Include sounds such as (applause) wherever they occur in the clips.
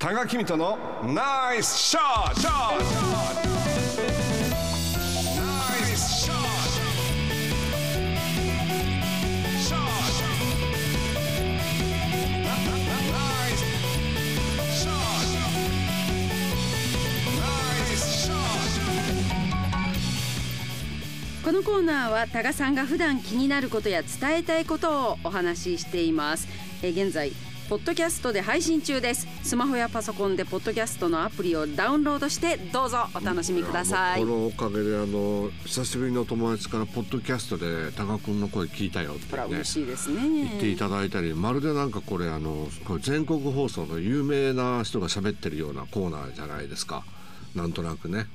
多賀君とのナイスショットナイスショットショットナイスショットこのコーナーは多賀さんが普段気になることや伝えたいことをお話ししています。え現在ポッドキャストで配信中です。スマホやパソコンでポッドキャストのアプリをダウンロードしてどうぞお楽しみくださいこ。のおかげであの久しぶりの友達からポッドキャストで多賀君の声聞いたよってね嬉しいですね。言っていただいたりまるでなんかこれあのこれ全国放送の有名な人が喋ってるようなコーナーじゃないですかなんとなくね。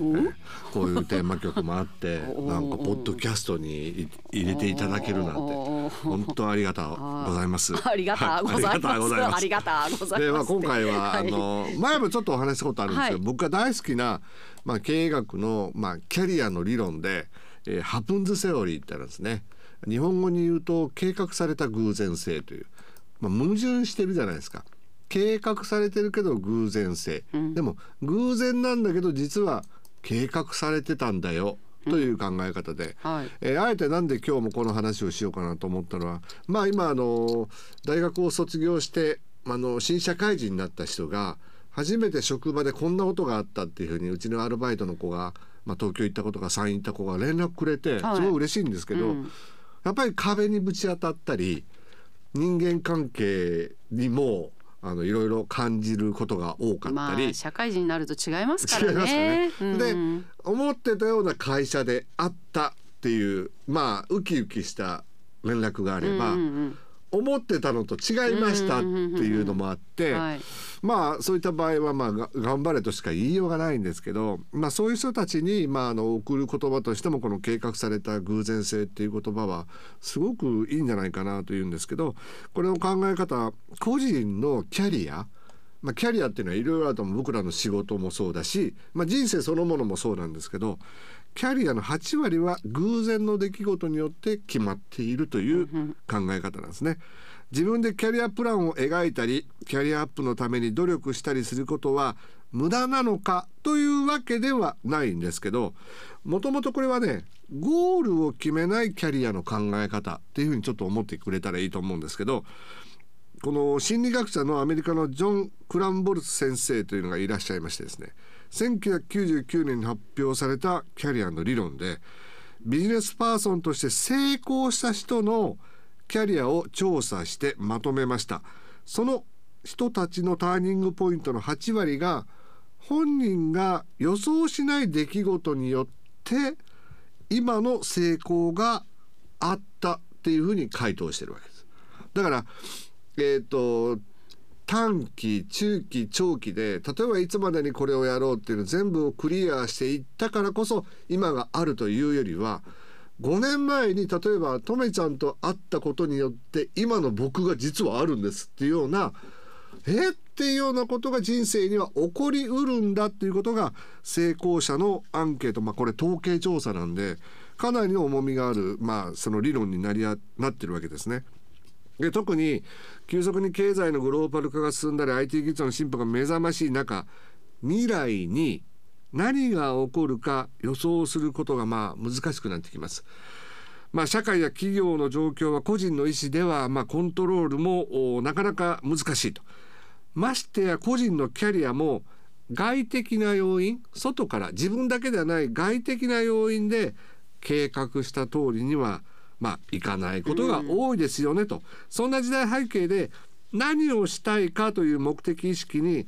えこういうテーマ曲もあって (laughs) なんかポッドキャストにい入れていただけるなんて。本当ありがとうございます。ありがとうございます。はありがとうございます。で、まあ、今回は、あの前もちょっとお話ししたことあるんですけど、はい。僕が大好きな、まあ、経営学の、まあ、キャリアの理論で、えーハプンズセオリーってあるんですね。日本語に言うと計画された偶然性という、まあ、矛盾してるじゃないですか。計画されてるけど偶然性、でも偶然なんだけど実は計画されてたんだよという考え方で、はい。えーあえてなんで今日もこの話をしようかなと思ったのはまあ今あの大学を卒業してあの新社会人になった人が初めて職場でこんなことがあったっていうふうにうちのアルバイトの子が、まあ、東京行ったことが山陰行った子が連絡くれてすはい。ごい嬉しいんですけど、うん。やっぱり壁にぶち当たったり人間関係にもあのいろいろ感じることが多かったり。まあ社会人になると違いますからね。違いますよね。うんで思ってたような会社であったっていうまあウキウキした連絡があれば、うんうん思ってたのと違いましたっていうのもあって、はいまあそういった場合はまあが頑張れとしか言いようがないんですけど、まあ、そういう人たちにまああの送る言葉としてもこの計画された偶然性っていう言葉はすごくいいんじゃないかなというんですけどこれの考え方個人のキャリアまあ、キャリアっていうのはいろいろあると思う僕らの仕事もそうだし、まあ、人生そのものもそうなんですけどキャリアの8割は偶然の出来事によって決まっているという考え方なんですね。自分でキャリアプランを描いたりキャリアアップのために努力したりすることは無駄なのかというわけではないんですけどもともとこれはねゴールを決めないキャリアの考え方っていうふうにちょっと思ってくれたらいいと思うんですけどこの心理学者のアメリカのジョン・クランボルツ先生というのがいらっしゃいましてですね1999年に発表されたキャリアの理論でビジネスパーソンとして成功した人のキャリアを調査してまとめました。その人たちのターニングポイントの8割が本人が予想しない出来事によって今の成功があったっていうふうに回答してるわけです。だからえっ、と短期中期長期で例えばいつまでにこれをやろうっていうの全部をクリアしていったからこそ今があるというよりは5年前に例えばとめちゃんと会ったことによって今の僕が実はあるんですっていうようなえっていうようなことが人生には起こりうるんだっていうことが成功者のアンケートまあこれ統計調査なんでかなりの重みがあるまあその理論になりあなってるわけですね。で特に急速に経済のグローバル化が進んだり IT 技術の進歩が目覚ましい中未来に何が起こるか予想することがまあ難しくなってきます。まあ、社会や企業の状況は個人の意思ではまあコントロールもおなかなか難しいと。ましてや個人のキャリアも外的な要因外から自分だけではない外的な要因で計画した通りにはまあいかないことが多いですよねと、そんな時代背景で何をしたいかという目的意識に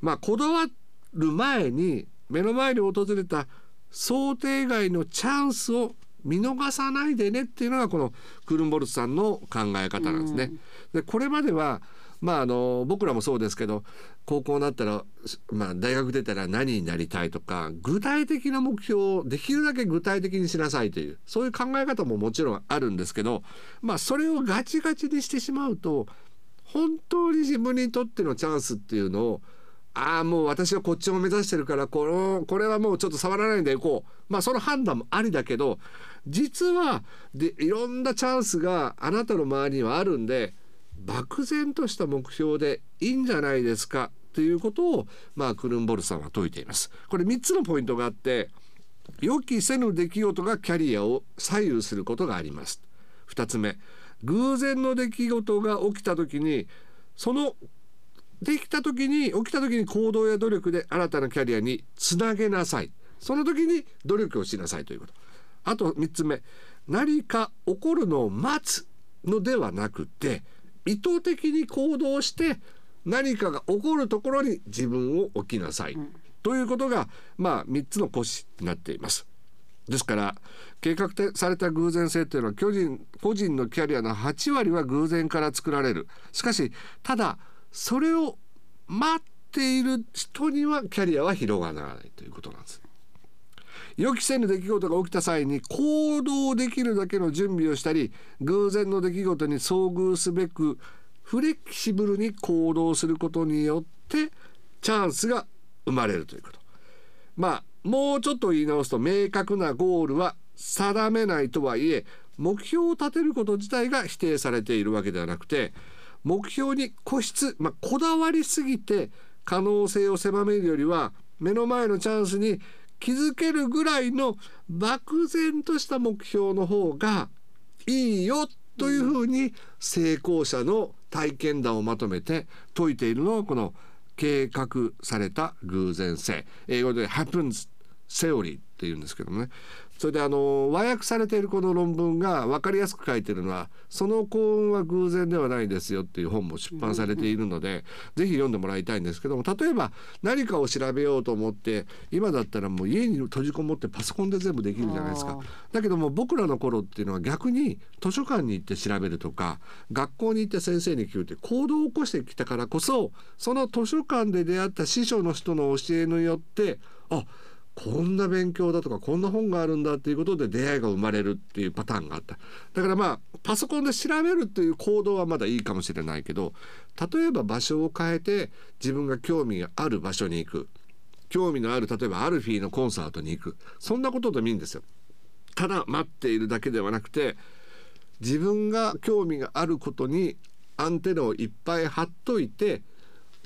まあこだわる前に目の前に訪れた想定外のチャンスを見逃さないでねっていうのがこのクルンボルツさんの考え方なんですね。でこれまではまああの僕らもそうですけど高校になったら、まあ、大学出たら何になりたいとか具体的な目標をできるだけ具体的にしなさいというそういう考え方ももちろんあるんですけど、まあ、それをガチガチにしてしまうと本当に自分にとってのチャンスっていうのをああもう私はこっちを目指してるからこのこれはもうちょっと触らないでいこうまあその判断もありだけど実はでいろんなチャンスがあなたの周りにはあるんで漠然とした目標でいいんじゃないですかっっていうことをまあクルンボルさんは説いています。これ3つのポイントがあって予期せぬ出来事がキャリアを左右することがあります。2つ目偶然の出来事が起きた時にそのできた時に起きた時に行動や努力で新たなキャリアにつなげなさい。その時に努力をしなさいということ。あと3つ目。何か起こるのを待つのではなくて意図的に行動して何かが起こるところに自分を置きなさい、ということがまあ3つの骨子になっています。ですから計画された偶然性というのは巨人個人のキャリアの8割は偶然から作られる。しかしただそれを待っている人にはキャリアは広がらないということなんです。予期せぬ出来事が起きた際に行動できるだけの準備をしたり偶然の出来事に遭遇すべくフレキシブルに行動することによってチャンスが生まれるということ。まあもうちょっと言い直すと明確なゴールは定めないとはいえ目標を立てること自体が否定されているわけではなくて目標に固執、まあ、こだわりすぎて可能性を狭めるよりは目の前のチャンスに気づけるぐらいの漠然とした目標の方がいいよというふうに成功者の体験談をまとめて説いているのがこの計画された偶然性。英語で happens セオリーっていうんですけどもね。それであの和訳されているこの論文が分かりやすく書いてるのは「その幸運は偶然ではないですよ」っていう本も出版されているので、ぜひ読んでもらいたいんですけども例えば何かを調べようと思って今だったらもう家に閉じこもってパソコンで全部できるじゃないですか。だけども僕らの頃っていうのは逆に図書館に行って調べるとか学校に行って先生に聞くって行動を起こしてきたからこそその図書館で出会った師匠の人の教えによってあこんな勉強だとかこんな本があるんだっていうことで出会いが生まれるっていうパターンがあった。だからまあパソコンで調べるっていう行動はまだいいかもしれないけど例えば場所を変えて自分が興味がある場所に行く。興味のある例えばアルフィーのコンサートに行く。そんなことでもいいんですよ。ただ待っているだけではなくて自分が興味があることにアンテナをいっぱい貼っといて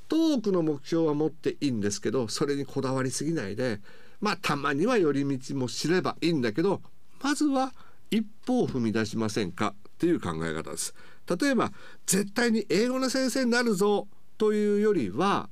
遠くの目標は持っていいんですけどそれにこだわりすぎないでまあたまには寄り道も知ればいいんだけどまずは一歩を踏み出しませんか？っていう考え方です。例えば絶対に英語の先生になるぞというよりは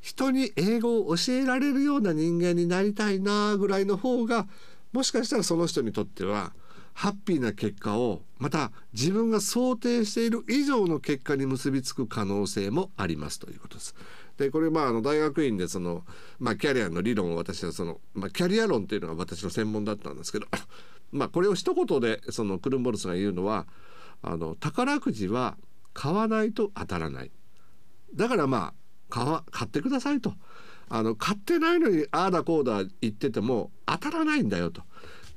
人に英語を教えられるような人間になりたいなぐらいの方がもしかしたらその人にとってはハッピーな結果をまた自分が想定している以上の結果に結びつく可能性もありますということです。でこれまああの大学院でその、まあ、キャリアの理論を私はその、まあ、キャリア論っていうのが私の専門だったんですけど (coughs) まあこれを一言でそのクルンボルスが言うのはあの宝くじは買わないと当たらない。だからまあ買わ買ってくださいと。あの買ってないのにああだこうだ言ってても当たらないんだよと。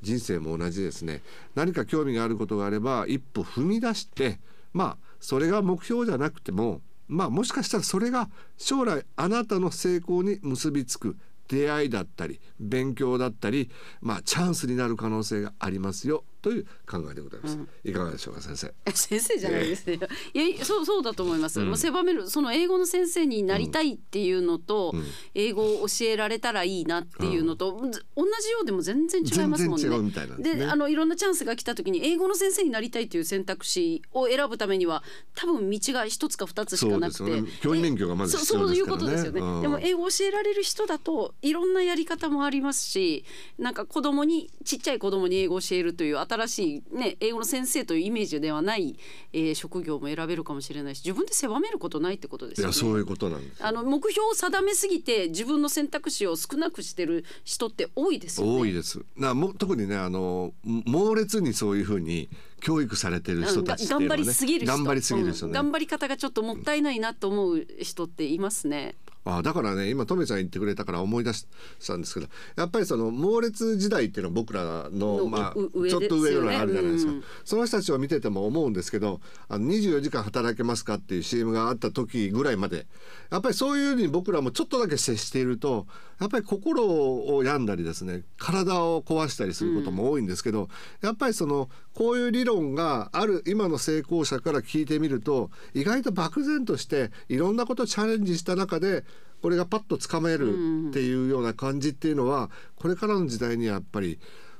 人生も同じですね。何か興味があることがあれば一歩踏み出してまあそれが目標じゃなくてもまあもしかしたらそれが将来あなたの成功に結びつく出会いだったり勉強だったりまあチャンスになる可能性がありますよ。という考えでございます、いかがでしょうか先生。(laughs) 先生じゃないですね。いやそうそうだと思います。まあ狭めるその英語の先生になりたいっていうのと、英語を教えられたらいいなっていうのと、ず同じようでも全然違いますもんね。全然違うみたいなんですね。あのいろんなチャンスが来た時に英語の先生になりたいという選択肢を選ぶためには多分道が一つか二つしかなくて、ね。教員免許がまず必要ですからね。そういうことですよね。うん。でも英語を教えられる人だといろんなやり方もありますし、なんか子供にちっちゃい子供に英語を教えるという新しいね英語の先生というイメージではない、えー職業も選べるかもしれないし、自分で狭めることないってことですよね。いやそういうことなんですよあの目標を定めすぎて自分の選択肢を少なくしてる人って多いですよね。多いですなも特にねあの猛烈にそういうふうに教育されてる人たちっていうのは、ね、頑張りすぎる人頑張りすぎる人ね、うん頑張り方がちょっともったいないなと思う人っていますね。あだからね今トメちゃん言ってくれたから思い出したんですけどやっぱりその猛烈時代っていうのは僕らののまあちょっと上のがあるじゃないですか、うんその人たちを見てても思うんですけどあの24時間働けますかっていう CM があった時ぐらいまでやっぱりそういうふうに僕らもちょっとだけ接しているとやっぱり心を病んだりですね体を壊したりすることも多いんですけど、やっぱりそのこういう理論がある今の成功者から聞いてみると意外と漠然としていろんなことをチャレンジした中でこれがパッとつかめるっていうような感じっていうのはこれからの時代にはやっぱり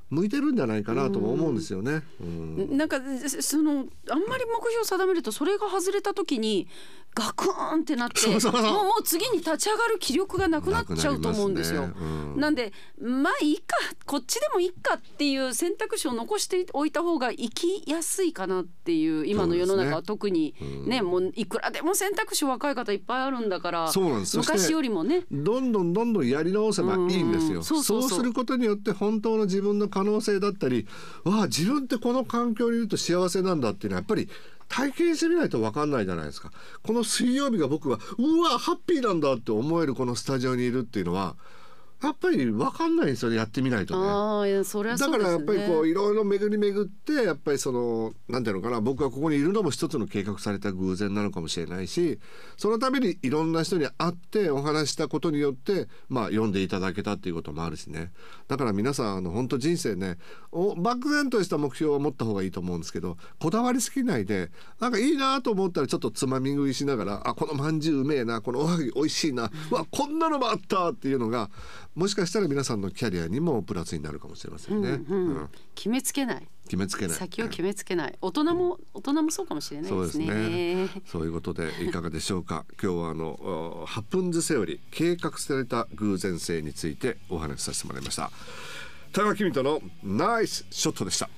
向いてるんじゃないかなとも思うんですよね。うん。なんかそそのあんまり目標を定めるとそれが外れた時にガクーンってなってもうもう次に立ち上がる気力がなくなっちゃうと思うんですよ。なね。うん。なんでまあいいかこっちでもいいかっていう選択肢を残しておいた方が生きやすいかなっていう今の世の中は特にねもういくらでも選択肢若い方いっぱいあるんだから昔よりもね。どんどんどんどんやり直せばいいんですよ。うん。そうそう。そうすることによって本当の自分の可能性だったり、わあ自分ってこの環境にいると幸せなんだっていうのはやっぱり体験してみないと分かんないじゃないですか。この水曜日が僕はうわハッピーなんだって思えるこのスタジオにいるっていうのはやっぱり分かんないんですよね。やってみないとね。そそね。だからやっぱりこういろいろ巡り巡ってやっぱりそのなんていうのかな僕がここにいるのも一つの計画された偶然なのかもしれないしそのためにいろんな人に会ってお話したことによってまあ読んでいただけたっていうこともあるしね。だから皆さんあの本当人生ねお漠然とした目標を持った方がいいと思うんですけどこだわりすぎないでなんかいいなと思ったらちょっとつまみ食いしながらあこのまんじゅううめえなこのおはぎ美味しいなうわこんなのもあったっていうのがもしかしたら皆さんのキャリアにもプラスになるかもしれませんね。うんうん決めつけない決めつけない先を決めつけない大人も大人もそうかもしれないそうですすでねね。そういうことでいかがでしょうか？(laughs) 今日はあのおハプンズセオリー計画された偶然性についてお話しさせてもらいました。田中君とのナイスショットでした。